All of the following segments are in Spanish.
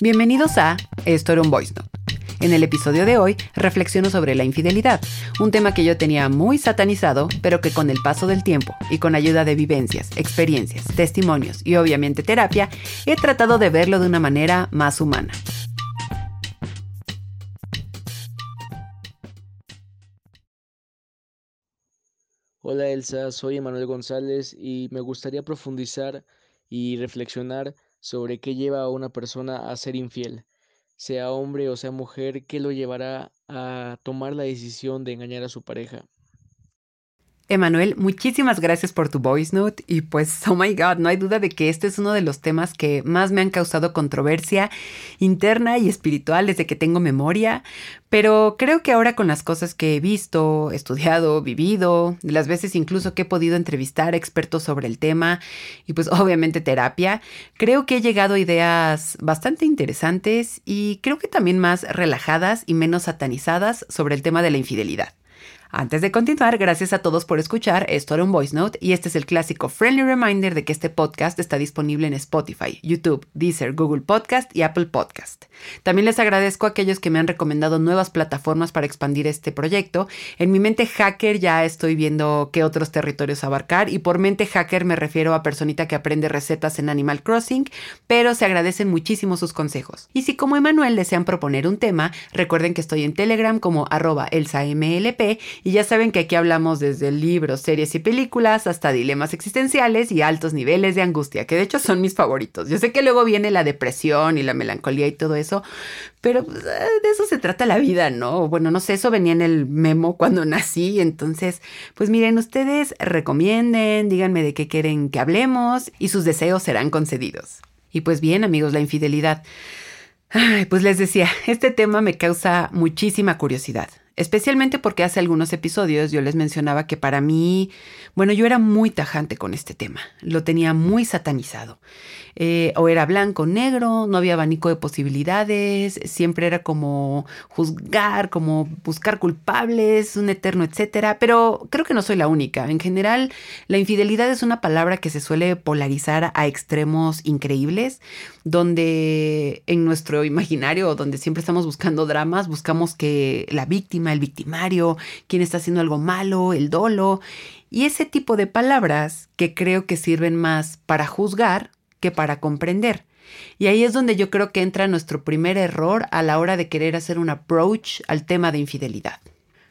Bienvenidos a Esto era un Voice Note. En el episodio de hoy reflexiono sobre la infidelidad, un tema que yo tenía muy satanizado, pero que con el paso del tiempo y con ayuda de vivencias, experiencias, testimonios y obviamente terapia, he tratado de verlo de una manera más humana. Hola Elsa, soy Emanuel González y me gustaría profundizar y reflexionar sobre qué lleva a una persona a ser infiel, sea hombre o sea mujer, qué lo llevará a tomar la decisión de engañar a su pareja. Emanuel, muchísimas gracias por tu voice note y pues, oh my god, no hay duda de que este es uno de los temas que más me han causado controversia interna y espiritual desde que tengo memoria, pero creo que ahora con las cosas que he visto, estudiado, vivido, las veces incluso que he podido entrevistar expertos sobre el tema y pues obviamente terapia, creo que he llegado a ideas bastante interesantes y creo que también más relajadas y menos satanizadas sobre el tema de la infidelidad. Antes de continuar, gracias a todos por escuchar. Esto era un voice note y este es el clásico friendly reminder de que este podcast está disponible en Spotify, YouTube, Deezer, Google Podcast y Apple Podcast. También les agradezco a aquellos que me han recomendado nuevas plataformas para expandir este proyecto. En mi mente hacker ya estoy viendo qué otros territorios abarcar y por mente hacker me refiero a personita que aprende recetas en Animal Crossing, pero se agradecen muchísimo sus consejos. Y si como Emanuel desean proponer un tema, recuerden que estoy en Telegram como arroba elsamlp y ya saben que aquí hablamos desde libros, series y películas hasta dilemas existenciales y altos niveles de angustia, que de hecho son mis favoritos. Yo sé que luego viene la depresión y la melancolía y todo eso, pero pues, eh, de eso se trata la vida, ¿no? Bueno, no sé, eso venía en el memo cuando nací, entonces, pues miren, ustedes recomienden, díganme de qué quieren que hablemos y sus deseos serán concedidos. Y pues bien, amigos, la infidelidad. Ay, pues les decía, este tema me causa muchísima curiosidad especialmente porque hace algunos episodios yo les mencionaba que para mí, bueno, yo era muy tajante con este tema, lo tenía muy satanizado. Eh, o era blanco, negro, no había abanico de posibilidades, siempre era como juzgar, como buscar culpables, un eterno, etcétera. Pero creo que no soy la única. En general, la infidelidad es una palabra que se suele polarizar a extremos increíbles, donde en nuestro imaginario, donde siempre estamos buscando dramas, buscamos que la víctima, el victimario, quien está haciendo algo malo, el dolo. Y ese tipo de palabras que creo que sirven más para juzgar que para comprender. Y ahí es donde yo creo que entra nuestro primer error a la hora de querer hacer un approach al tema de infidelidad.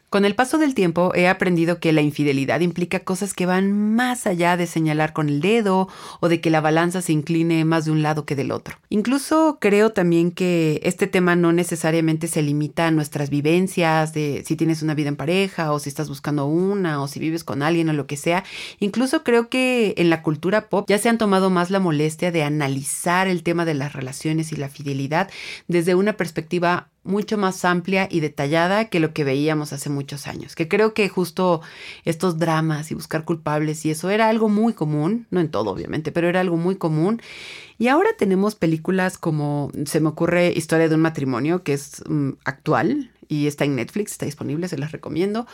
Con el paso del tiempo he aprendido que la infidelidad implica cosas que van más allá de señalar con el dedo o de que la balanza se incline más de un lado que del otro. Incluso creo también que este tema no necesariamente se limita a nuestras vivencias de si tienes una vida en pareja o si estás buscando una o si vives con alguien o lo que sea. Incluso creo que en la cultura pop ya se han tomado más la molestia de analizar el tema de las relaciones y la fidelidad desde una perspectiva mucho más amplia y detallada que lo que veíamos hace muchos años. Que creo que justo estos dramas y buscar culpables y eso era algo muy común, no en todo obviamente, pero era algo muy común. Y ahora tenemos películas como, se me ocurre Historia de un matrimonio, que es mm, actual y está en Netflix, está disponible, se las recomiendo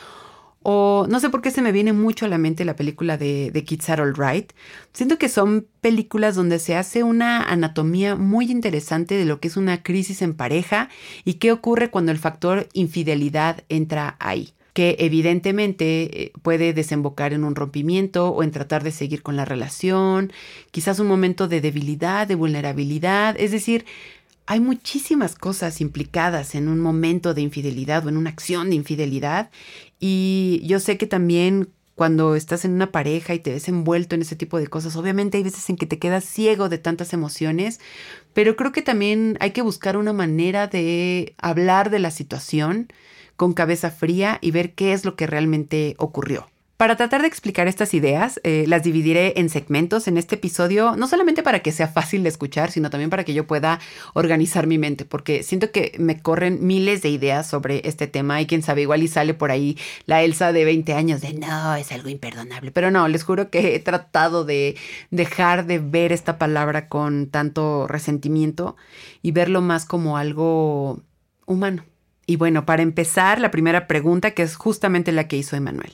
o no sé por qué se me viene mucho a la mente la película de, de Kids Are Alright. Siento que son películas donde se hace una anatomía muy interesante de lo que es una crisis en pareja y qué ocurre cuando el factor infidelidad entra ahí que evidentemente eh, puede desembocar en un rompimiento o en tratar de seguir con la relación, quizás un momento de debilidad, de vulnerabilidad, es decir, hay muchísimas cosas implicadas en un momento de infidelidad o en una acción de infidelidad y yo sé que también cuando estás en una pareja y te ves envuelto en ese tipo de cosas, obviamente hay veces en que te quedas ciego de tantas emociones, pero creo que también hay que buscar una manera de hablar de la situación con cabeza fría y ver qué es lo que realmente ocurrió. Para tratar de explicar estas ideas, eh, las dividiré en segmentos en este episodio, no solamente para que sea fácil de escuchar, sino también para que yo pueda organizar mi mente, porque siento que me corren miles de ideas sobre este tema y quién sabe, igual y sale por ahí la Elsa de 20 años de no, es algo imperdonable, pero no, les juro que he tratado de dejar de ver esta palabra con tanto resentimiento y verlo más como algo humano y bueno, para empezar, la primera pregunta, que es justamente la que hizo Emanuel.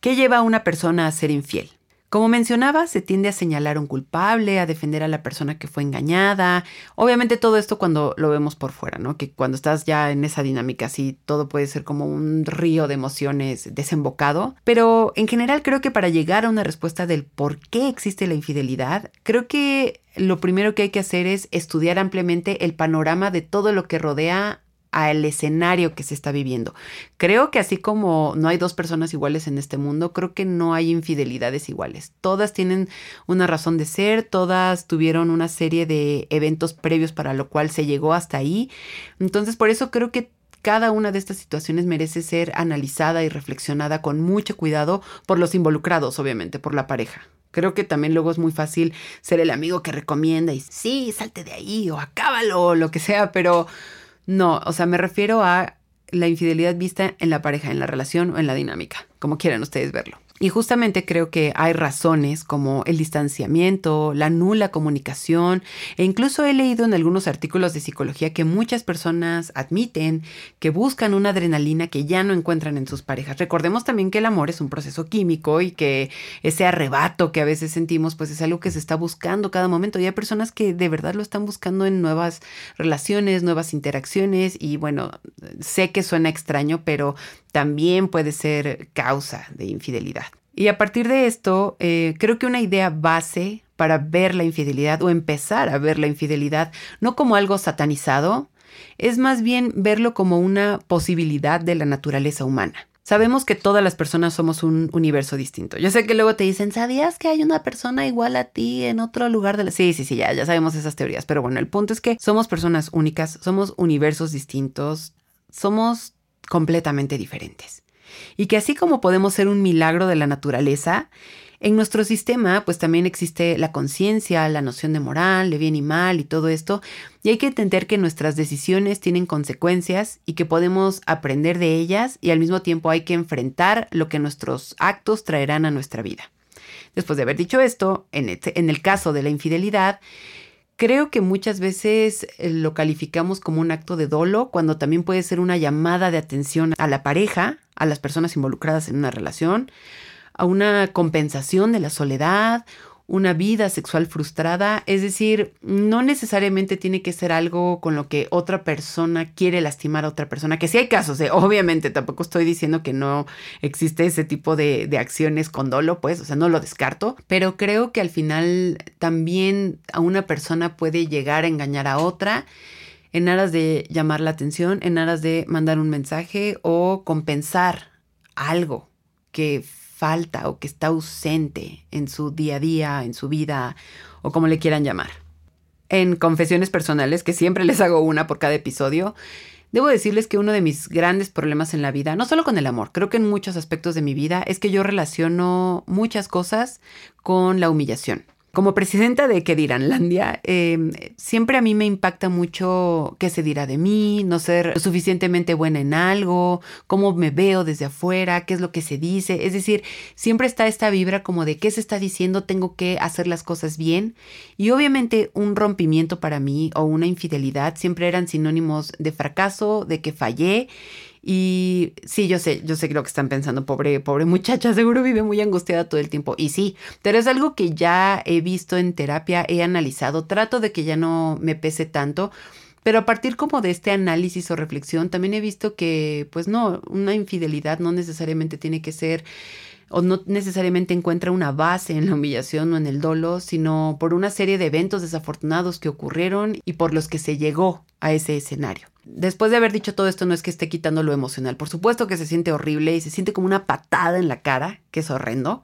¿Qué lleva a una persona a ser infiel? Como mencionaba, se tiende a señalar a un culpable, a defender a la persona que fue engañada. Obviamente todo esto cuando lo vemos por fuera, ¿no? Que cuando estás ya en esa dinámica así, todo puede ser como un río de emociones desembocado. Pero en general creo que para llegar a una respuesta del por qué existe la infidelidad, creo que lo primero que hay que hacer es estudiar ampliamente el panorama de todo lo que rodea al escenario que se está viviendo. Creo que así como no hay dos personas iguales en este mundo, creo que no hay infidelidades iguales. Todas tienen una razón de ser, todas tuvieron una serie de eventos previos para lo cual se llegó hasta ahí. Entonces, por eso creo que cada una de estas situaciones merece ser analizada y reflexionada con mucho cuidado por los involucrados, obviamente, por la pareja. Creo que también luego es muy fácil ser el amigo que recomienda y sí, salte de ahí o acábalo o lo que sea, pero no, o sea, me refiero a la infidelidad vista en la pareja, en la relación o en la dinámica, como quieran ustedes verlo. Y justamente creo que hay razones como el distanciamiento, la nula comunicación, e incluso he leído en algunos artículos de psicología que muchas personas admiten que buscan una adrenalina que ya no encuentran en sus parejas. Recordemos también que el amor es un proceso químico y que ese arrebato que a veces sentimos pues es algo que se está buscando cada momento. Y hay personas que de verdad lo están buscando en nuevas relaciones, nuevas interacciones y bueno, sé que suena extraño, pero también puede ser causa de infidelidad. Y a partir de esto, eh, creo que una idea base para ver la infidelidad o empezar a ver la infidelidad no como algo satanizado, es más bien verlo como una posibilidad de la naturaleza humana. Sabemos que todas las personas somos un universo distinto. Yo sé que luego te dicen, ¿sabías que hay una persona igual a ti en otro lugar de la... Sí, sí, sí, ya, ya sabemos esas teorías. Pero bueno, el punto es que somos personas únicas, somos universos distintos, somos completamente diferentes y que así como podemos ser un milagro de la naturaleza, en nuestro sistema pues también existe la conciencia, la noción de moral, de bien y mal y todo esto, y hay que entender que nuestras decisiones tienen consecuencias y que podemos aprender de ellas y al mismo tiempo hay que enfrentar lo que nuestros actos traerán a nuestra vida. Después de haber dicho esto, en el caso de la infidelidad, Creo que muchas veces eh, lo calificamos como un acto de dolo cuando también puede ser una llamada de atención a la pareja, a las personas involucradas en una relación, a una compensación de la soledad una vida sexual frustrada, es decir, no necesariamente tiene que ser algo con lo que otra persona quiere lastimar a otra persona, que sí hay casos, ¿eh? obviamente tampoco estoy diciendo que no existe ese tipo de, de acciones con dolo, pues, o sea, no lo descarto, pero creo que al final también a una persona puede llegar a engañar a otra en aras de llamar la atención, en aras de mandar un mensaje o compensar algo que falta o que está ausente en su día a día, en su vida o como le quieran llamar. En confesiones personales, que siempre les hago una por cada episodio, debo decirles que uno de mis grandes problemas en la vida, no solo con el amor, creo que en muchos aspectos de mi vida, es que yo relaciono muchas cosas con la humillación como presidenta de ¿Qué dirán Landia, em, siempre a mí me impacta mucho qué se dirá de mí, no ser suficientemente buena en algo, cómo me veo desde afuera, qué es lo que se dice. Es decir, siempre está esta vibra como de qué se está diciendo, tengo que hacer las cosas bien. Y obviamente un rompimiento para mí o una infidelidad siempre eran sinónimos de fracaso, de que fallé y sí, yo sé, yo sé lo que están pensando, pobre, pobre muchacha, seguro vive muy angustiada todo el tiempo. Y sí, pero es algo que ya he visto en terapia, he analizado, trato de que ya no me pese tanto. Pero a partir como de este análisis o reflexión, también he visto que, pues no, una infidelidad no necesariamente tiene que ser o no necesariamente encuentra una base en la humillación o en el dolo, sino por una serie de eventos desafortunados que ocurrieron y por los que se llegó a ese escenario. Después de haber dicho todo esto, no es que esté quitando lo emocional. Por supuesto que se siente horrible y se siente como una patada en la cara, que es horrendo.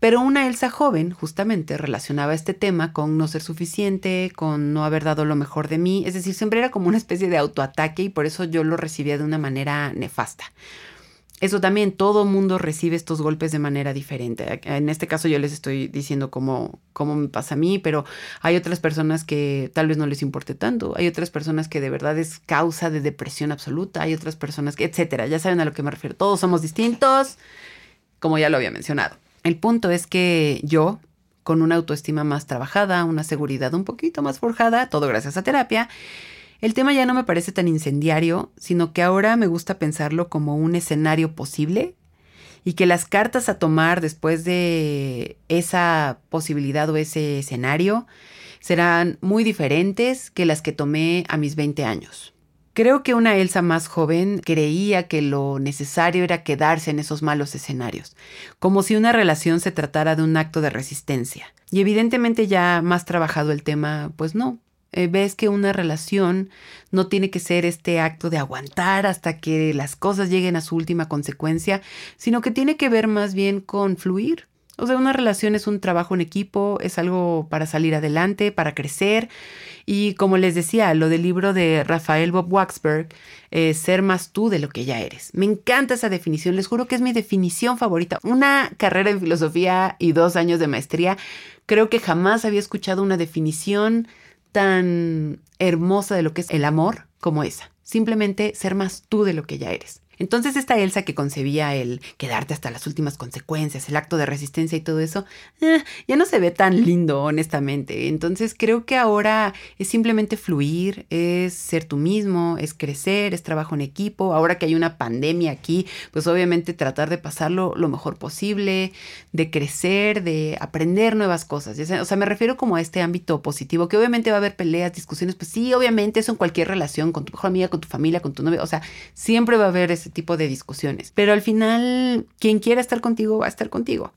Pero una Elsa joven justamente relacionaba este tema con no ser suficiente, con no haber dado lo mejor de mí. Es decir, siempre era como una especie de autoataque y por eso yo lo recibía de una manera nefasta. Eso también, todo mundo recibe estos golpes de manera diferente. En este caso yo les estoy diciendo cómo, cómo me pasa a mí, pero hay otras personas que tal vez no les importe tanto. Hay otras personas que de verdad es causa de depresión absoluta. Hay otras personas que, etcétera. Ya saben a lo que me refiero. Todos somos distintos, como ya lo había mencionado. El punto es que yo, con una autoestima más trabajada, una seguridad un poquito más forjada, todo gracias a terapia, el tema ya no me parece tan incendiario, sino que ahora me gusta pensarlo como un escenario posible y que las cartas a tomar después de esa posibilidad o ese escenario serán muy diferentes que las que tomé a mis 20 años. Creo que una Elsa más joven creía que lo necesario era quedarse en esos malos escenarios, como si una relación se tratara de un acto de resistencia. Y evidentemente ya más trabajado el tema, pues no. Eh, ves que una relación no tiene que ser este acto de aguantar hasta que las cosas lleguen a su última consecuencia, sino que tiene que ver más bien con fluir, o sea, una relación es un trabajo en equipo, es algo para salir adelante, para crecer. Y como les decía, lo del libro de Rafael Bob Waxberg, es ser más tú de lo que ya eres. Me encanta esa definición, les juro que es mi definición favorita. Una carrera en filosofía y dos años de maestría, creo que jamás había escuchado una definición tan hermosa de lo que es el amor como esa. Simplemente ser más tú de lo que ya eres. Entonces esta Elsa que concebía el quedarte hasta las últimas consecuencias, el acto de resistencia y todo eso, eh, ya no se ve tan lindo, honestamente. Entonces creo que ahora es simplemente fluir, es ser tú mismo, es crecer, es trabajo en equipo. Ahora que hay una pandemia aquí, pues obviamente tratar de pasarlo lo mejor posible, de crecer, de aprender nuevas cosas. O sea, me refiero como a este ámbito positivo, que obviamente va a haber peleas, discusiones, pues sí, obviamente eso en cualquier relación, con tu mejor amiga, con tu familia, con tu novio, o sea, siempre va a haber ese tipo de discusiones. Pero al final, quien quiera estar contigo va a estar contigo.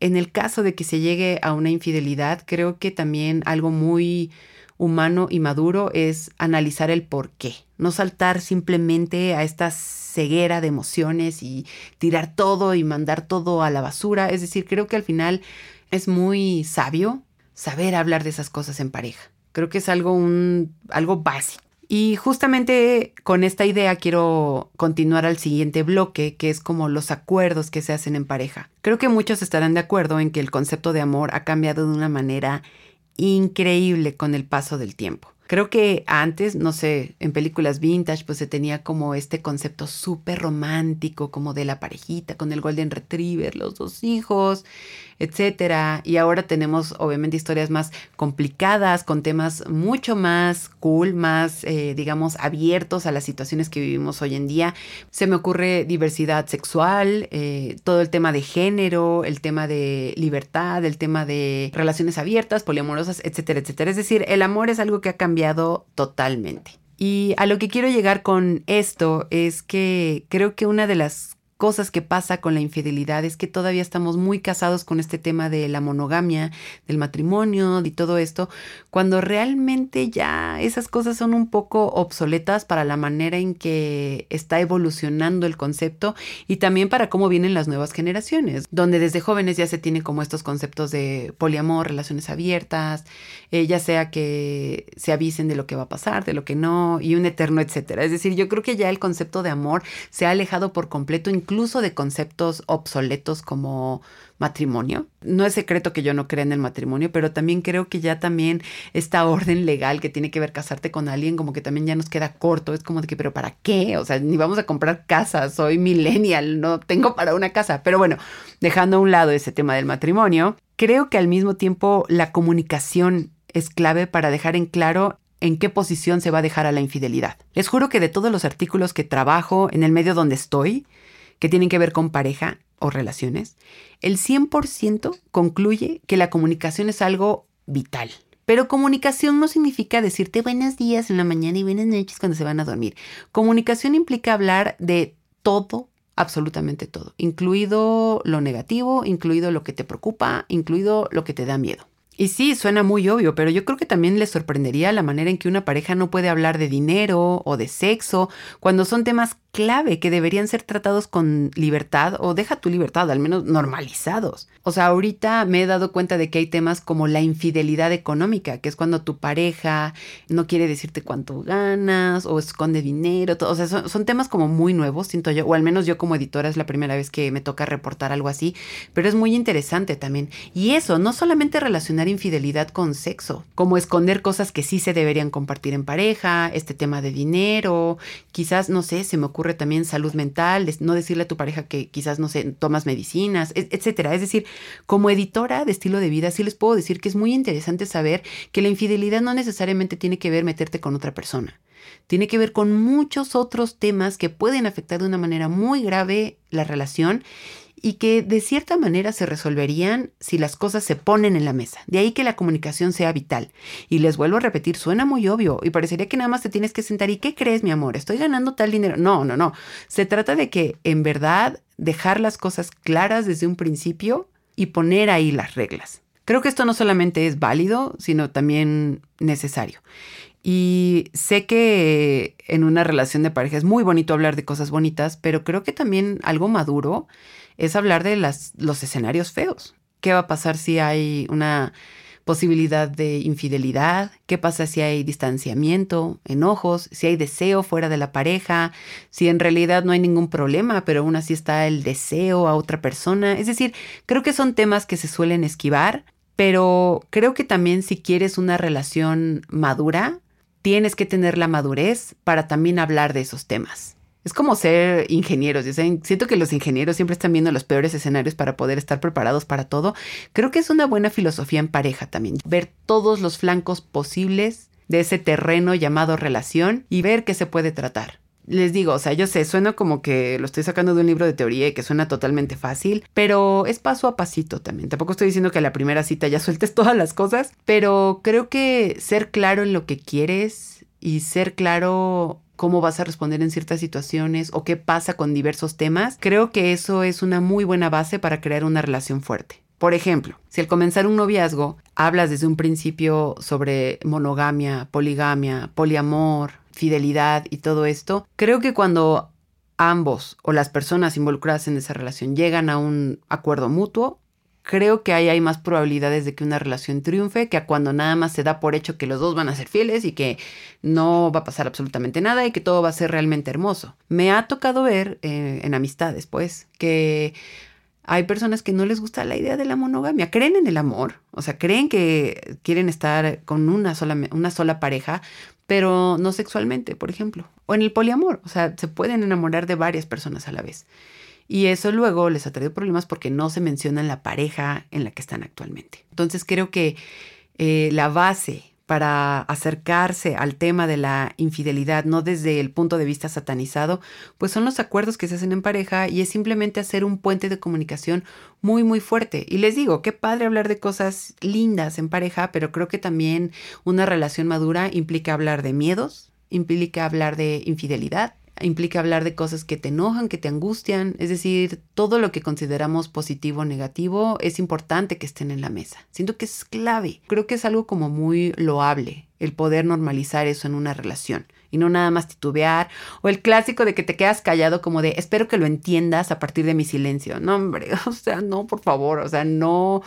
En el caso de que se llegue a una infidelidad, creo que también algo muy humano y maduro es analizar el por qué, no saltar simplemente a esta ceguera de emociones y tirar todo y mandar todo a la basura. Es decir, creo que al final es muy sabio saber hablar de esas cosas en pareja. Creo que es algo, un, algo básico. Y justamente con esta idea quiero continuar al siguiente bloque, que es como los acuerdos que se hacen en pareja. Creo que muchos estarán de acuerdo en que el concepto de amor ha cambiado de una manera increíble con el paso del tiempo. Creo que antes, no sé, en películas vintage, pues se tenía como este concepto súper romántico, como de la parejita con el Golden Retriever, los dos hijos, etcétera. Y ahora tenemos obviamente historias más complicadas, con temas mucho más cool, más, eh, digamos, abiertos a las situaciones que vivimos hoy en día. Se me ocurre diversidad sexual, eh, todo el tema de género, el tema de libertad, el tema de relaciones abiertas, poliamorosas, etcétera, etcétera. Es decir, el amor es algo que ha cambiado totalmente. Y a lo que quiero llegar con esto es que creo que una de las cosas que pasa con la infidelidad es que todavía estamos muy casados con este tema de la monogamia, del matrimonio y todo esto, cuando realmente ya esas cosas son un poco obsoletas para la manera en que está evolucionando el concepto y también para cómo vienen las nuevas generaciones, donde desde jóvenes ya se tienen como estos conceptos de poliamor, relaciones abiertas, eh, ya sea que se avisen de lo que va a pasar, de lo que no, y un eterno etcétera. Es decir, yo creo que ya el concepto de amor se ha alejado por completo, de conceptos obsoletos como matrimonio. No es secreto que yo no crea en el matrimonio, pero también creo que ya también esta orden legal que tiene que ver casarte con alguien, como que también ya nos queda corto. Es como de que, pero ¿para qué? O sea, ni vamos a comprar casas, soy millennial, no tengo para una casa. Pero bueno, dejando a un lado ese tema del matrimonio, creo que al mismo tiempo la comunicación es clave para dejar en claro en qué posición se va a dejar a la infidelidad. Les juro que de todos los artículos que trabajo en el medio donde estoy, que tienen que ver con pareja o relaciones, el 100% concluye que la comunicación es algo vital. Pero comunicación no significa decirte buenos días en la mañana y buenas noches cuando se van a dormir. Comunicación implica hablar de todo, absolutamente todo, incluido lo negativo, incluido lo que te preocupa, incluido lo que te da miedo. Y sí, suena muy obvio, pero yo creo que también les sorprendería la manera en que una pareja no puede hablar de dinero o de sexo cuando son temas clave que deberían ser tratados con libertad o deja tu libertad, al menos normalizados. O sea, ahorita me he dado cuenta de que hay temas como la infidelidad económica, que es cuando tu pareja no quiere decirte cuánto ganas o esconde dinero. o sea, son, temas como muy nuevos, siento yo, o al menos yo como editora es la primera vez que me toca reportar algo así, pero es muy interesante también. Y eso, no solamente relacionar infidelidad con sexo, como esconder cosas que sí se deberían compartir en pareja, este tema de dinero, quizás, no sé, se me ocurre ocurre también salud mental, no decirle a tu pareja que quizás, no sé, tomas medicinas, etcétera. Es decir, como editora de estilo de vida, sí les puedo decir que es muy interesante saber que la infidelidad no necesariamente tiene que ver meterte con otra persona. Tiene que ver con muchos otros temas que pueden afectar de una manera muy grave la relación y que de cierta manera se resolverían si las cosas se ponen en la mesa. De ahí que la comunicación sea vital. Y les vuelvo a repetir, suena muy obvio y parecería que nada más te tienes que sentar y ¿qué crees, mi amor? Estoy ganando tal dinero. No, no, no. Se trata de que en verdad dejar las cosas claras desde un principio y poner ahí las reglas. Creo que esto no solamente es válido, sino también necesario. Y sé que en una relación de pareja es muy bonito hablar de cosas bonitas, pero creo que también algo maduro es hablar de los escenarios feos. ¿Qué va a pasar si hay una posibilidad de infidelidad? ¿Qué pasa si hay distanciamiento, enojos, si hay deseo fuera de la pareja, si en realidad no hay ningún problema, pero aún así está el deseo a otra persona? Es decir, creo que son temas que se suelen esquivar, pero creo que también si quieres una relación madura, tienes que tener la madurez para también hablar de esos temas. Es como ser ingenieros. Siento que los ingenieros siempre están viendo los peores escenarios para poder estar preparados para todo. Creo que es una buena filosofía en pareja también. Ver todos los flancos posibles de ese terreno llamado relación y ver qué se puede tratar. Les digo, o sea, yo sé, suena como que lo estoy sacando de un libro de teoría y que suena totalmente fácil, pero es paso a pasito también. Tampoco estoy diciendo que la primera cita ya sueltes todas las cosas, pero creo que ser claro en lo que quieres y ser claro cómo vas a responder en ciertas situaciones o qué pasa con diversos temas, creo que eso es una muy buena base para crear una relación fuerte. Por ejemplo, si al comenzar un noviazgo hablas desde un principio sobre monogamia, poligamia, poliamor, fidelidad y todo esto, creo que cuando ambos o las personas involucradas en esa relación llegan a un acuerdo mutuo, creo que ahí hay más probabilidades de que una relación triunfe que a cuando nada más se da por hecho que los dos van a ser fieles y que no va a pasar absolutamente nada y que todo va a ser realmente hermoso. Me ha tocado ver eh, en amistades, pues, que hay personas que no les gusta la idea de la monogamia, creen en el amor, o sea, creen que quieren estar con una sola, una sola pareja, pero no sexualmente, por ejemplo, o en el poliamor, o sea, se pueden enamorar de varias personas a la vez. Y eso luego les ha traído problemas porque no se menciona en la pareja en la que están actualmente. Entonces creo que eh, la base para acercarse al tema de la infidelidad, no desde el punto de vista satanizado, pues son los acuerdos que se hacen en pareja y es simplemente hacer un puente de comunicación muy, muy fuerte. Y les digo, qué padre hablar de cosas lindas en pareja, pero creo que también una relación madura implica hablar de miedos, implica hablar de infidelidad, implica hablar de cosas que te enojan, que te angustian, es decir, todo lo que consideramos positivo o negativo es importante que estén en la mesa. Siento que es clave, creo que es algo como muy loable el poder normalizar eso en una relación y no nada más titubear o el clásico de que te quedas callado como de espero que lo entiendas a partir de mi silencio. No, hombre, o sea, no, por favor, o sea, no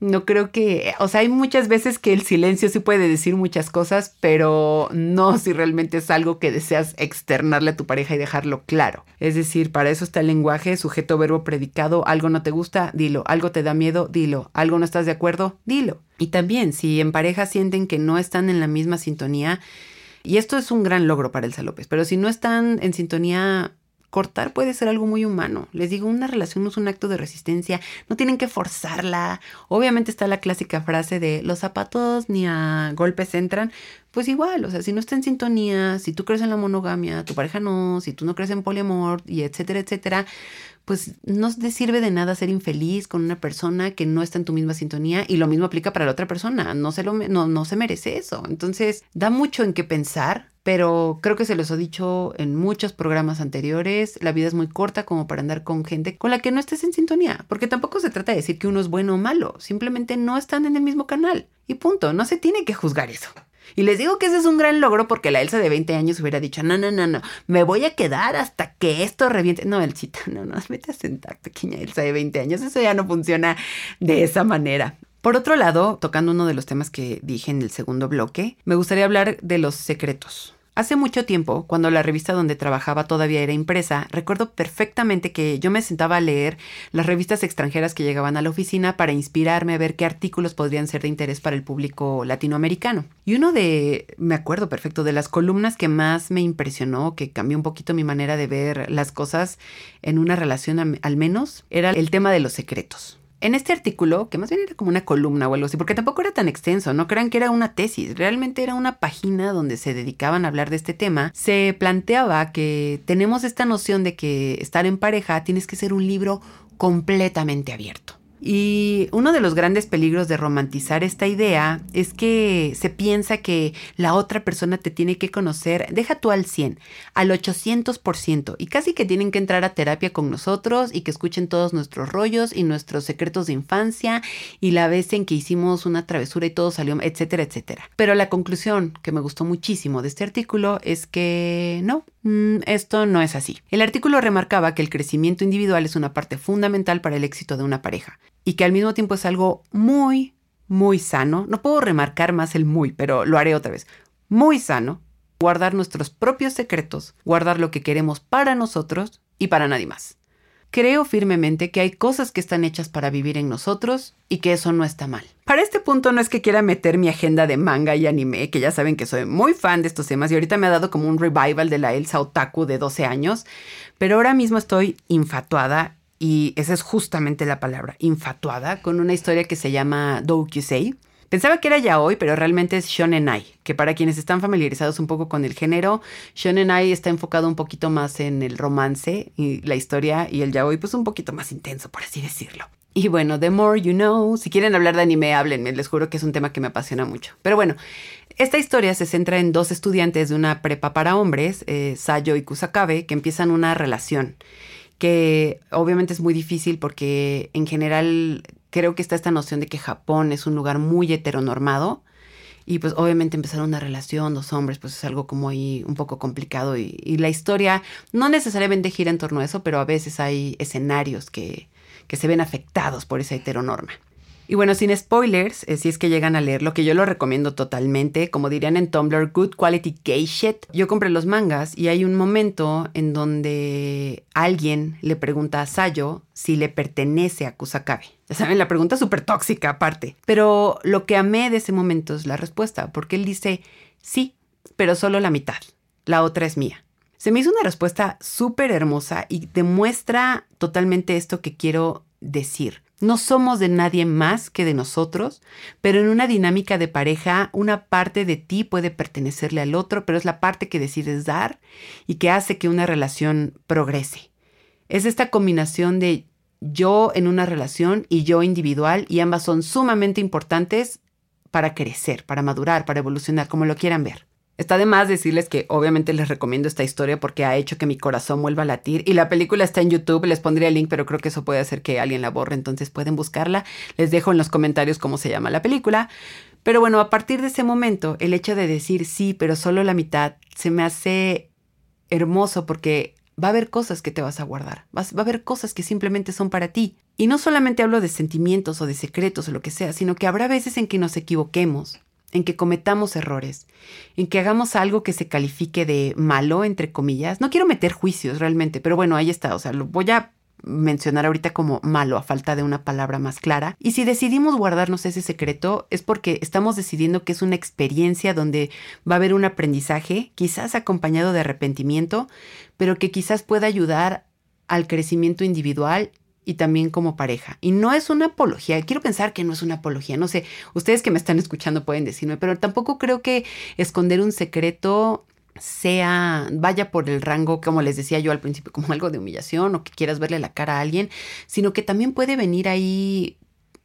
no creo que, o sea, hay muchas veces que el silencio sí puede decir muchas cosas, pero no si realmente es algo que deseas externarle a tu pareja y dejarlo claro. Es decir, para eso está el lenguaje, sujeto, verbo, predicado, algo no te gusta, dilo, algo te da miedo, dilo, algo no estás de acuerdo, dilo. Y también, si en pareja sienten que no están en la misma sintonía, y esto es un gran logro para Elsa López, pero si no están en sintonía Cortar puede ser algo muy humano. Les digo, una relación no es un acto de resistencia, no tienen que forzarla. Obviamente está la clásica frase de los zapatos ni a golpes entran. Pues igual, o sea, si no está en sintonía, si tú crees en la monogamia, tu pareja no, si tú no crees en poliamor y etcétera, etcétera, pues no te sirve de nada ser infeliz con una persona que no está en tu misma sintonía y lo mismo aplica para la otra persona, no se, lo, no, no se merece eso. Entonces, da mucho en qué pensar, pero creo que se los he dicho en muchos programas anteriores, la vida es muy corta como para andar con gente con la que no estés en sintonía, porque tampoco se trata de decir que uno es bueno o malo, simplemente no están en el mismo canal y punto, no se tiene que juzgar eso. Y les digo que ese es un gran logro porque la Elsa de 20 años hubiera dicho, no, no, no, no, me voy a quedar hasta que esto reviente. No, Elchita, no, no, vete a sentar, pequeña Elsa de 20 años. Eso ya no funciona de esa manera. Por otro lado, tocando uno de los temas que dije en el segundo bloque, me gustaría hablar de los secretos. Hace mucho tiempo, cuando la revista donde trabajaba todavía era impresa, recuerdo perfectamente que yo me sentaba a leer las revistas extranjeras que llegaban a la oficina para inspirarme a ver qué artículos podrían ser de interés para el público latinoamericano. Y uno de, me acuerdo perfecto, de las columnas que más me impresionó, que cambió un poquito mi manera de ver las cosas en una relación al menos, era el tema de los secretos. En este artículo, que más bien era como una columna o algo así, porque tampoco era tan extenso, no crean que era una tesis, realmente era una página donde se dedicaban a hablar de este tema, se planteaba que tenemos esta noción de que estar en pareja tienes que ser un libro completamente abierto. Y uno de los grandes peligros de romantizar esta idea es que se piensa que la otra persona te tiene que conocer, deja tú al 100, al 800%, y casi que tienen que entrar a terapia con nosotros y que escuchen todos nuestros rollos y nuestros secretos de infancia y la vez en que hicimos una travesura y todo salió, etcétera, etcétera. Pero la conclusión que me gustó muchísimo de este artículo es que no, mm, esto no es así. El artículo remarcaba que el crecimiento individual es una parte fundamental para el éxito de una pareja y que al mismo tiempo es algo muy, muy sano. No puedo remarcar más el muy, pero lo haré otra vez. Muy sano. Guardar nuestros propios secretos, guardar lo que queremos para nosotros y para nadie más. Creo firmemente que hay cosas que están hechas para vivir en nosotros y que eso no está mal. Para este punto no es que quiera meter mi agenda de manga y anime, que ya saben que soy muy fan de estos temas y ahorita me ha dado como un revival de la Elsa Otaku de 12 años, pero ahora mismo estoy infatuada y esa es justamente la palabra, infatuada, con una historia que se llama Doukyusei. Pensaba que era ya hoy, pero realmente es Shonen Ai, que para quienes están familiarizados un poco con el género, Shonen Ai está enfocado un poquito más en el romance y la historia y el yaoi pues un poquito más intenso, por así decirlo. Y bueno, The More You Know, si quieren hablar de anime, háblenme, les juro que es un tema que me apasiona mucho. Pero bueno, esta historia se centra en dos estudiantes de una prepa para hombres, eh, Sayo y Kusakabe, que empiezan una relación que obviamente es muy difícil porque en general creo que está esta noción de que Japón es un lugar muy heteronormado y pues obviamente empezar una relación, dos hombres, pues es algo como ahí un poco complicado y, la historia no necesariamente gira en torno a eso, pero a veces hay escenarios que, que se ven afectados por esa heteronorma. Y bueno, sin spoilers, eh, si es que llegan a leerlo, que yo lo recomiendo totalmente, como dirían en Tumblr, good quality gay shit. Yo compré los mangas y hay un momento en donde alguien le pregunta a Sayo si le pertenece a Kusakabe. Ya saben, la pregunta es súper tóxica aparte. Pero lo que amé de ese momento es la respuesta, porque él dice, sí, pero solo la mitad. La otra es mía. Se me hizo una respuesta súper hermosa y demuestra totalmente esto que quiero decir. No somos de nadie más que de nosotros, pero en una dinámica de pareja, una parte de ti puede pertenecerle al otro, pero es la parte que decides dar y que hace que una relación progrese. Es esta combinación de yo en una relación y yo individual y ambas son sumamente importantes para crecer, para madurar, para evolucionar, como lo quieran ver. Está de más decirles que obviamente les recomiendo esta historia porque ha hecho que mi corazón vuelva a latir. Y la película está en YouTube, les pondría el link, pero creo que eso puede hacer que alguien la borre, entonces pueden buscarla. Les dejo en los comentarios cómo se llama la película. Pero bueno, a partir de ese momento, el hecho de decir sí, pero solo la mitad, se me hace hermoso porque va a haber cosas que te vas a guardar, va a haber cosas que simplemente son para ti. Y no solamente hablo de sentimientos o de secretos o lo que sea, sino que habrá veces en que nos equivoquemos, en que cometamos errores, en que hagamos algo que se califique de malo, entre comillas. No quiero meter juicios realmente, pero bueno, ahí está. O sea, lo voy a mencionar ahorita como malo a falta de una palabra más clara. Y si decidimos guardarnos ese secreto es porque estamos decidiendo que es una experiencia donde va a haber un aprendizaje, quizás acompañado de arrepentimiento, pero que quizás pueda ayudar al crecimiento individual y también como pareja. Y no es una apología, quiero pensar que no es una apología, no sé, ustedes que me están escuchando pueden decirme, pero tampoco creo que esconder un secreto sea, vaya por el rango, como les decía yo al principio, como algo de humillación o que quieras verle la cara a alguien, sino que también puede venir ahí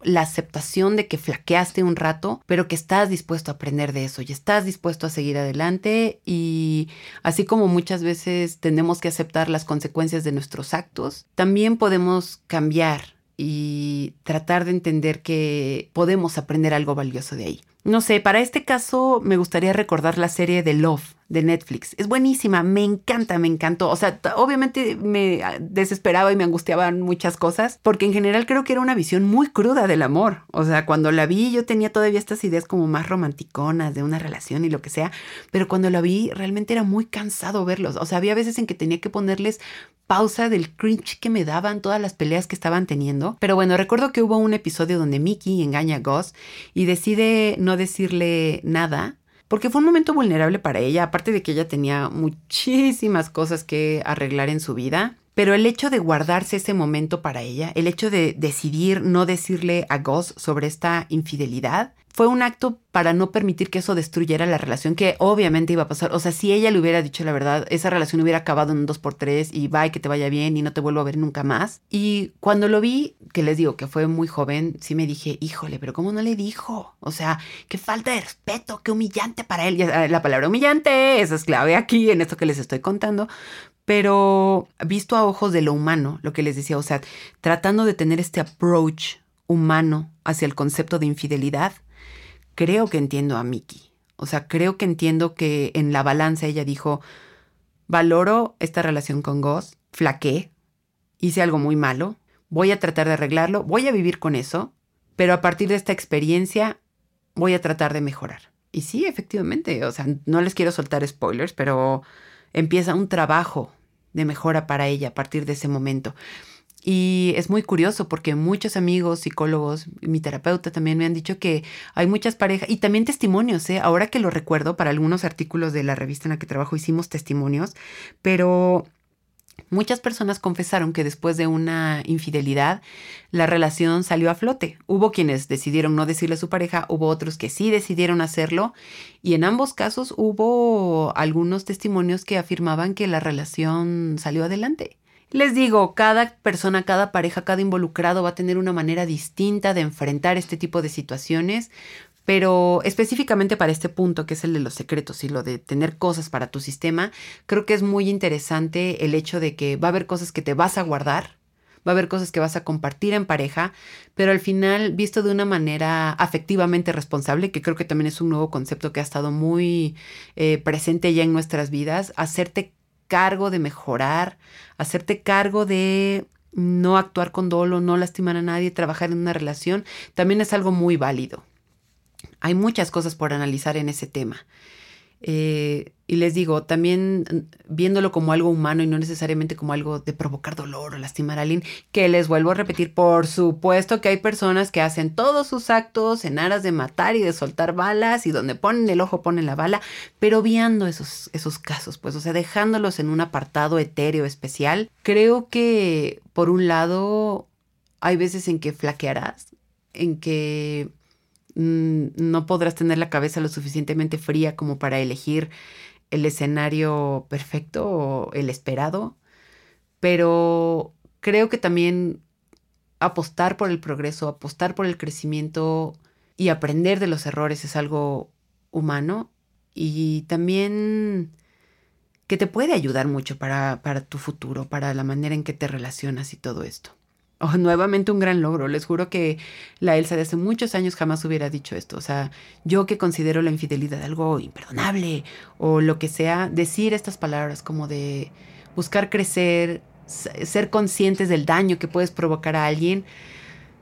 la aceptación de que flaqueaste un rato, pero que estás dispuesto a aprender de eso y estás dispuesto a seguir adelante y así como muchas veces tenemos que aceptar las consecuencias de nuestros actos, también podemos cambiar y tratar de entender que podemos aprender algo valioso de ahí. No sé, para este caso me gustaría recordar la serie de Love de Netflix. Es buenísima, me encanta, me encantó. O sea, obviamente me desesperaba y me angustiaban muchas cosas, porque en general creo que era una visión muy cruda del amor. O sea, cuando la vi yo tenía todavía estas ideas como más romanticonas de una relación y lo que sea, pero cuando la vi realmente era muy cansado verlos. O sea, había veces en que tenía que ponerles pausa del cringe que me daban todas las peleas que estaban teniendo. Pero bueno, recuerdo que hubo un episodio donde Mickey engaña a Gus y decide no decirle nada porque fue un momento vulnerable para ella, aparte de que ella tenía muchísimas cosas que arreglar en su vida. Pero el hecho de guardarse ese momento para ella, el hecho de decidir no decirle a Goss sobre esta infidelidad, fue un acto para no permitir que eso destruyera la relación, que obviamente iba a pasar. O sea, si ella le hubiera dicho la verdad, esa relación hubiera acabado en un 2x3 y bye, que te vaya bien y no te vuelvo a ver nunca más. Y cuando lo vi, que les digo que fue muy joven, sí me dije, híjole, pero ¿cómo no le dijo? O sea, qué falta de respeto, qué humillante para él. La palabra humillante, esa es clave aquí en esto que les estoy contando. Pero visto a ojos de lo humano, lo que les decía, o sea, tratando de tener este approach humano hacia el concepto de infidelidad, creo que entiendo a Miki. O sea, creo que entiendo que en la balanza ella dijo, valoro esta relación con Goss, flaqué, hice algo muy malo, voy a tratar de arreglarlo, voy a vivir con eso, pero a partir de esta experiencia voy a tratar de mejorar. Y sí, efectivamente, o sea, no les quiero soltar spoilers, pero empieza un trabajo de mejora para ella a partir de ese momento. Y es muy curioso porque muchos amigos, psicólogos, mi terapeuta también me han dicho que hay muchas parejas y también testimonios, ¿eh? ahora que lo recuerdo, para algunos artículos de la revista en la que trabajo hicimos testimonios, pero Muchas personas confesaron que después de una infidelidad la relación salió a flote. Hubo quienes decidieron no decirle a su pareja, hubo otros que sí decidieron hacerlo y en ambos casos hubo algunos testimonios que afirmaban que la relación salió adelante. Les digo, cada persona, cada pareja, cada involucrado va a tener una manera distinta de enfrentar este tipo de situaciones, pero específicamente para este punto, que es el de los secretos y lo de tener cosas para tu sistema, creo que es muy interesante el hecho de que va a haber cosas que te vas a guardar, va a haber cosas que vas a compartir en pareja, pero al final visto de una manera afectivamente responsable, que creo que también es un nuevo concepto que ha estado muy eh, presente ya en nuestras vidas, hacerte cargo de mejorar, hacerte cargo de no actuar con dolo, no lastimar a nadie, trabajar en una relación, también es algo muy válido. Hay muchas cosas por analizar en ese tema. Eh, y les digo, también mm, viéndolo como algo humano y no necesariamente como algo de provocar dolor o lastimar a alguien, que les vuelvo a repetir, por supuesto que hay personas que hacen todos sus actos en aras de matar y de soltar balas y donde ponen el ojo ponen la bala, pero viendo esos, esos casos, pues, o sea, dejándolos en un apartado etéreo especial, creo que por un lado hay veces en que flaquearás, en que Mm, no podrás tener la cabeza lo suficientemente fría como para elegir el escenario perfecto o el esperado, pero creo que también apostar por el progreso, apostar por el crecimiento y aprender de los errores es algo humano y también que te puede ayudar mucho para, para tu futuro, para la manera en que te relacionas y todo esto. Nuevamente un gran logro. Les juro que la Elsa de hace muchos años jamás hubiera dicho esto. O sea, yo que considero la infidelidad algo imperdonable o lo que sea, decir estas palabras como de buscar crecer, ser conscientes del daño que puedes provocar a alguien,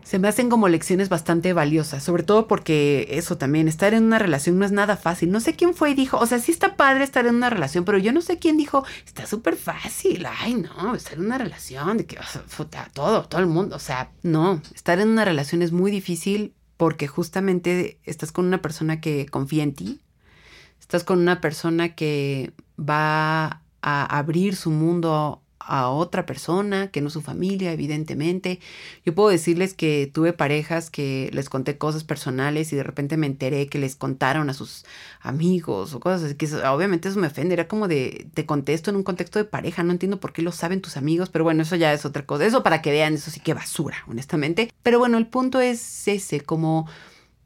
se me hacen como lecciones bastante valiosas, sobre todo porque eso también, estar en una relación no es nada fácil. No sé quién fue y dijo, o sea, sí está padre estar en una relación, pero yo no sé quién dijo, está súper fácil, ay no, estar en una relación, de que todo, todo el mundo, o sea, no, estar en una relación es muy difícil porque justamente estás con una persona que confía en ti, estás con una persona que va a abrir su mundo a otra persona, que no su familia, evidentemente. Yo puedo decirles que tuve parejas que les conté cosas personales y de repente me enteré que les contaron a sus amigos o cosas así, que obviamente eso me ofende, era como de, te contesto en un contexto de pareja, no entiendo por qué lo saben tus amigos, pero bueno, eso ya es otra cosa, eso para que vean, eso sí que basura, honestamente. Pero bueno, el punto es ese, como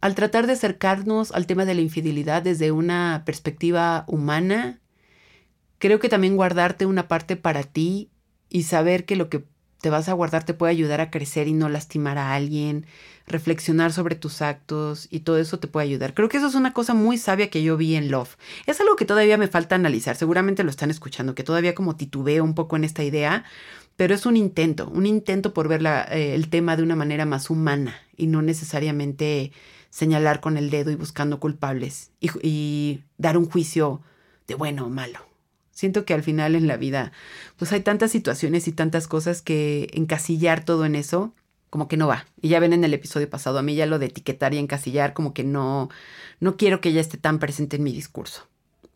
al tratar de acercarnos al tema de la infidelidad desde una perspectiva humana, creo que también guardarte una parte para ti y saber que lo que te vas a guardar te puede ayudar a crecer y no lastimar a alguien, reflexionar sobre tus actos y todo eso te puede ayudar. Creo que eso es una cosa muy sabia que yo vi en Love. Es algo que todavía me falta analizar, seguramente lo están escuchando, que todavía como titubeo un poco en esta idea, pero es un intento, un intento por ver eh, el tema de una manera más humana y no necesariamente señalar con el dedo y buscando culpables y dar un juicio de bueno o malo. Siento que al final en la vida, pues hay tantas situaciones y tantas cosas que encasillar todo en eso, como que no va. Y ya ven en el episodio pasado, a mí ya lo de etiquetar y encasillar, como que no, no quiero que ella esté tan presente en mi discurso.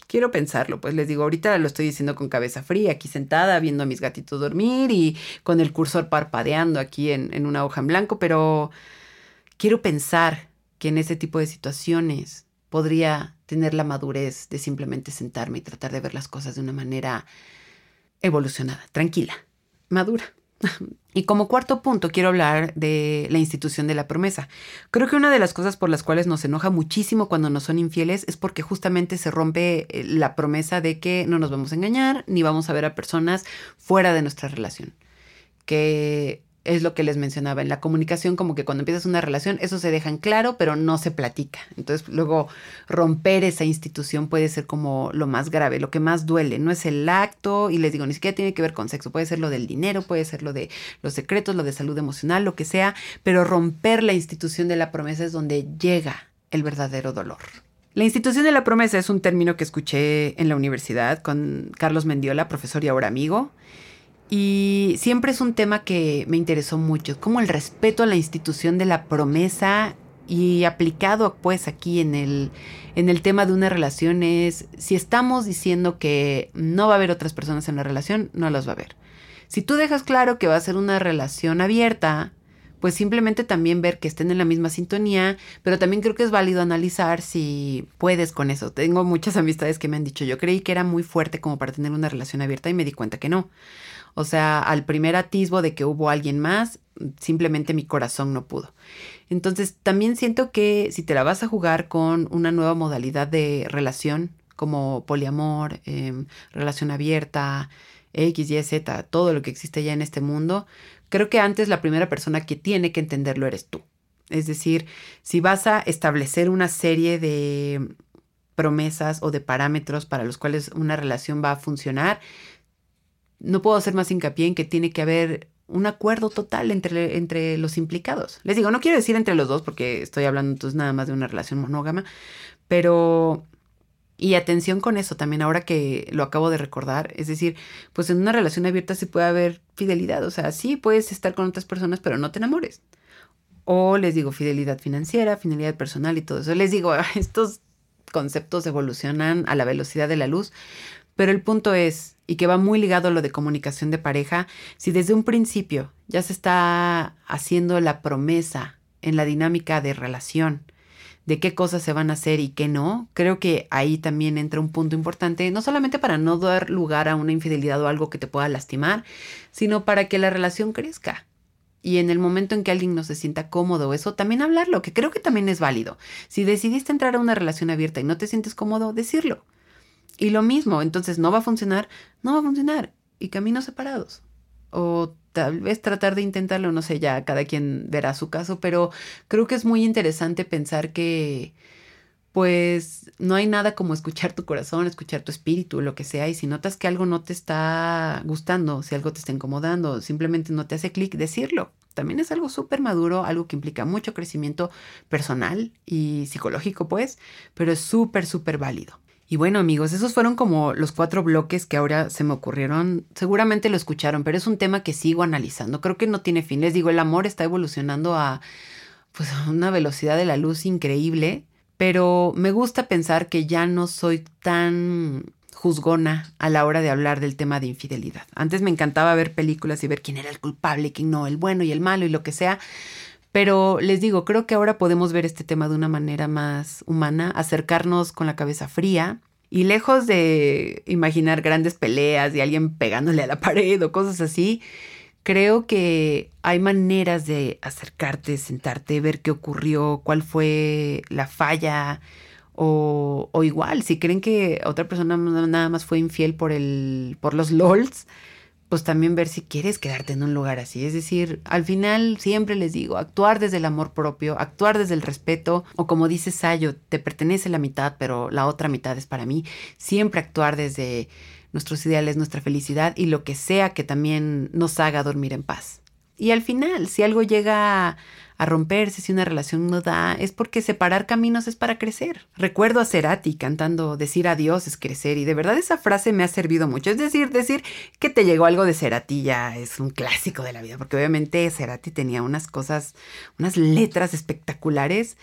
quiero pensarlo, pues les digo, ahorita lo estoy diciendo con cabeza fría, aquí sentada, viendo a mis gatitos dormir y con el cursor parpadeando aquí en, en una hoja en blanco, pero quiero pensar que en ese tipo de situaciones podría tener la madurez de simplemente sentarme y tratar de ver las cosas de una manera evolucionada, tranquila, madura. Y como cuarto punto quiero hablar de la institución de la promesa. Creo que una de las cosas por las cuales nos enoja muchísimo cuando nos son infieles es porque justamente se rompe eh, la promesa de que no nos vamos a engañar ni vamos a ver a personas fuera de nuestra relación. Que es lo que les mencionaba, en la comunicación como que cuando empiezas una relación eso se deja en claro, pero no se platica. Entonces luego romper esa institución puede ser como lo más grave, lo que más duele, no es el acto y les digo, ni siquiera tiene que ver con sexo, puede ser lo del dinero, puede ser lo de los secretos, lo de salud emocional, lo que sea, pero romper la institución de la promesa es donde llega el verdadero dolor. La institución de la promesa es un término que escuché en la universidad con Carlos Mendiola, profesor y ahora amigo. Y siempre es un tema que me interesó mucho, como el respeto a la institución de la promesa y aplicado pues aquí en el, en el tema de una relación es, si estamos diciendo que no va a haber otras personas en la relación, no las va a haber. Si tú dejas claro que va a ser una relación abierta, pues simplemente también ver que estén en la misma sintonía, pero también creo que es válido analizar si puedes con eso. Tengo muchas amistades que me han dicho, yo creí que era muy fuerte como para tener una relación abierta y me di cuenta que no. O sea, al primer atisbo de que hubo alguien más, simplemente mi corazón no pudo. Entonces, también siento que si te la vas a jugar con una nueva modalidad de relación, como poliamor, em, relación abierta, X, Y, Z, todo lo que existe ya en este mundo, creo que antes la primera persona que tiene que entenderlo eres tú. Es decir, si vas a establecer una serie de promesas o de parámetros para los cuales una relación va a funcionar, no puedo hacer más hincapié en que tiene que haber un acuerdo total entre, entre los implicados. Les digo, no quiero decir entre los dos porque estoy hablando entonces nada más de una relación monógama, pero... Y atención con eso también, ahora que lo acabo de recordar, es decir, pues en una relación abierta sí puede haber fidelidad, o sea, sí puedes estar con otras personas, pero no te enamores. O les digo fidelidad financiera, fidelidad personal y todo eso. Les digo, estos conceptos evolucionan a la velocidad de la luz, pero el punto es, y que va muy ligado a lo de comunicación de pareja, si desde un principio ya se está haciendo la promesa en la dinámica de relación de qué cosas se van a hacer y qué no, creo que ahí también entra un punto importante, no solamente para no dar lugar a una infidelidad o algo que te pueda lastimar, sino para que la relación crezca. Y en el momento en que alguien no se sienta cómodo, eso también hablarlo, que creo que también es válido. Si decidiste entrar a una relación abierta y no te sientes cómodo, decirlo. Y lo mismo, entonces no va a funcionar, no va a funcionar. Y caminos separados. O tal vez tratar de intentarlo, no sé, ya cada quien verá su caso, pero creo que es muy interesante pensar que pues no hay nada como escuchar tu corazón, escuchar tu espíritu, lo que sea, y si notas que algo no te está gustando, si algo te está incomodando, simplemente no te hace clic, decirlo. También es algo súper maduro, algo que implica mucho crecimiento personal y psicológico, pues, pero es súper, súper válido. Y bueno amigos, esos fueron como los cuatro bloques que ahora se me ocurrieron. Seguramente lo escucharon, pero es un tema que sigo analizando. Creo que no tiene fin. Les digo, el amor está evolucionando a, pues, a una velocidad de la luz increíble, pero me gusta pensar que ya no soy tan juzgona a la hora de hablar del tema de infidelidad. Antes me encantaba ver películas y ver quién era el culpable, quién no, el bueno y el malo y lo que sea. Pero les digo, creo que ahora podemos ver este tema de una manera más humana, acercarnos con la cabeza fría y lejos de imaginar grandes peleas y alguien pegándole a la pared o cosas así, creo que hay maneras de acercarte, sentarte, ver qué ocurrió, cuál fue la falla. O, o igual, si creen que otra persona nada más fue infiel por el, por los LOLs, pues también ver si quieres quedarte en un lugar así. Es decir, al final siempre les digo, actuar desde el amor propio, actuar desde el respeto, o como dice Sayo, te pertenece la mitad, pero la otra mitad es para mí. Siempre actuar desde nuestros ideales, nuestra felicidad y lo que sea que también nos haga dormir en paz. Y al final, si algo llega a romperse, si una relación no da, es porque separar caminos es para crecer. Recuerdo a Cerati cantando decir adiós es crecer y de verdad esa frase me ha servido mucho. Es decir, decir que te llegó algo de Cerati ya es un clásico de la vida, porque obviamente Cerati tenía unas cosas, unas letras espectaculares.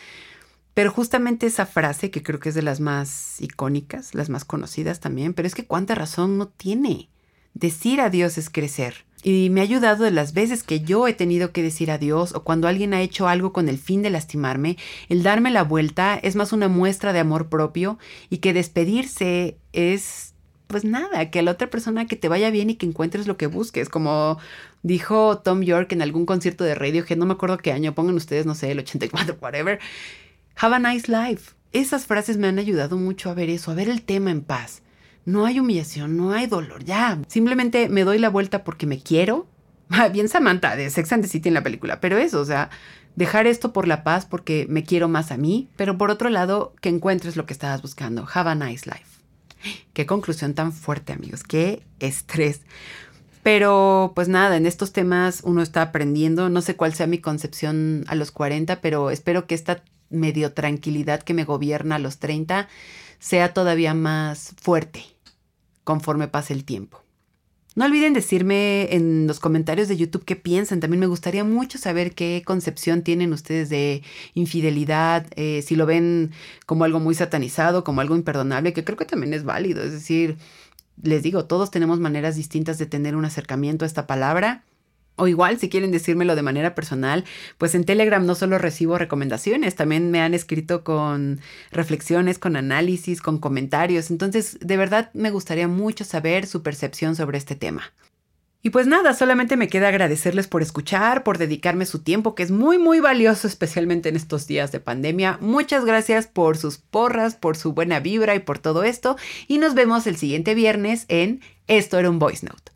Pero justamente esa frase, que creo que es de las más icónicas, las más conocidas también, pero es que cuánta razón no tiene. Decir adiós es crecer. Y me ha ayudado de las veces que yo he tenido que decir adiós o cuando alguien ha hecho algo con el fin de lastimarme, el darme la vuelta es más una muestra de amor propio y que despedirse es pues nada, que a la otra persona que te vaya bien y que encuentres lo que busques, como dijo Tom York en algún concierto de radio, que no me acuerdo qué año, pongan ustedes, no sé, el 84, whatever. Have a nice life. Esas frases me han ayudado mucho a ver eso, a ver el tema en paz. No hay humillación, no hay dolor, ya. Simplemente me doy la vuelta porque me quiero. Ah, bien Samantha de Sex and the City en la película, pero eso, o sea, dejar esto por la paz porque me quiero más a mí, pero por otro lado, que encuentres lo que estabas buscando. Have a nice life. Qué conclusión tan fuerte, amigos. Qué estrés. Pero pues nada, en estos temas uno está aprendiendo. No sé cuál sea mi concepción a los 40, pero espero que esta medio tranquilidad que me gobierna a los 30 sea todavía más fuerte conforme pase el tiempo. No olviden decirme en los comentarios de YouTube qué piensan. También me gustaría mucho saber qué concepción tienen ustedes de infidelidad, eh, si lo ven como algo muy satanizado, como algo imperdonable, que creo que también es válido. Es decir, les digo, todos tenemos maneras distintas de tener un acercamiento a esta palabra. O igual, si quieren decírmelo de manera personal, pues en Telegram no solo recibo recomendaciones, también me han escrito con reflexiones, con análisis, con comentarios. Entonces, de verdad me gustaría mucho saber su percepción sobre este tema. Y pues nada, solamente me queda agradecerles por escuchar, por dedicarme su tiempo, que es muy, muy valioso, especialmente en estos días de pandemia. Muchas gracias por sus porras, por su buena vibra y por todo esto. Y nos vemos el siguiente viernes en Esto era un Voice Note.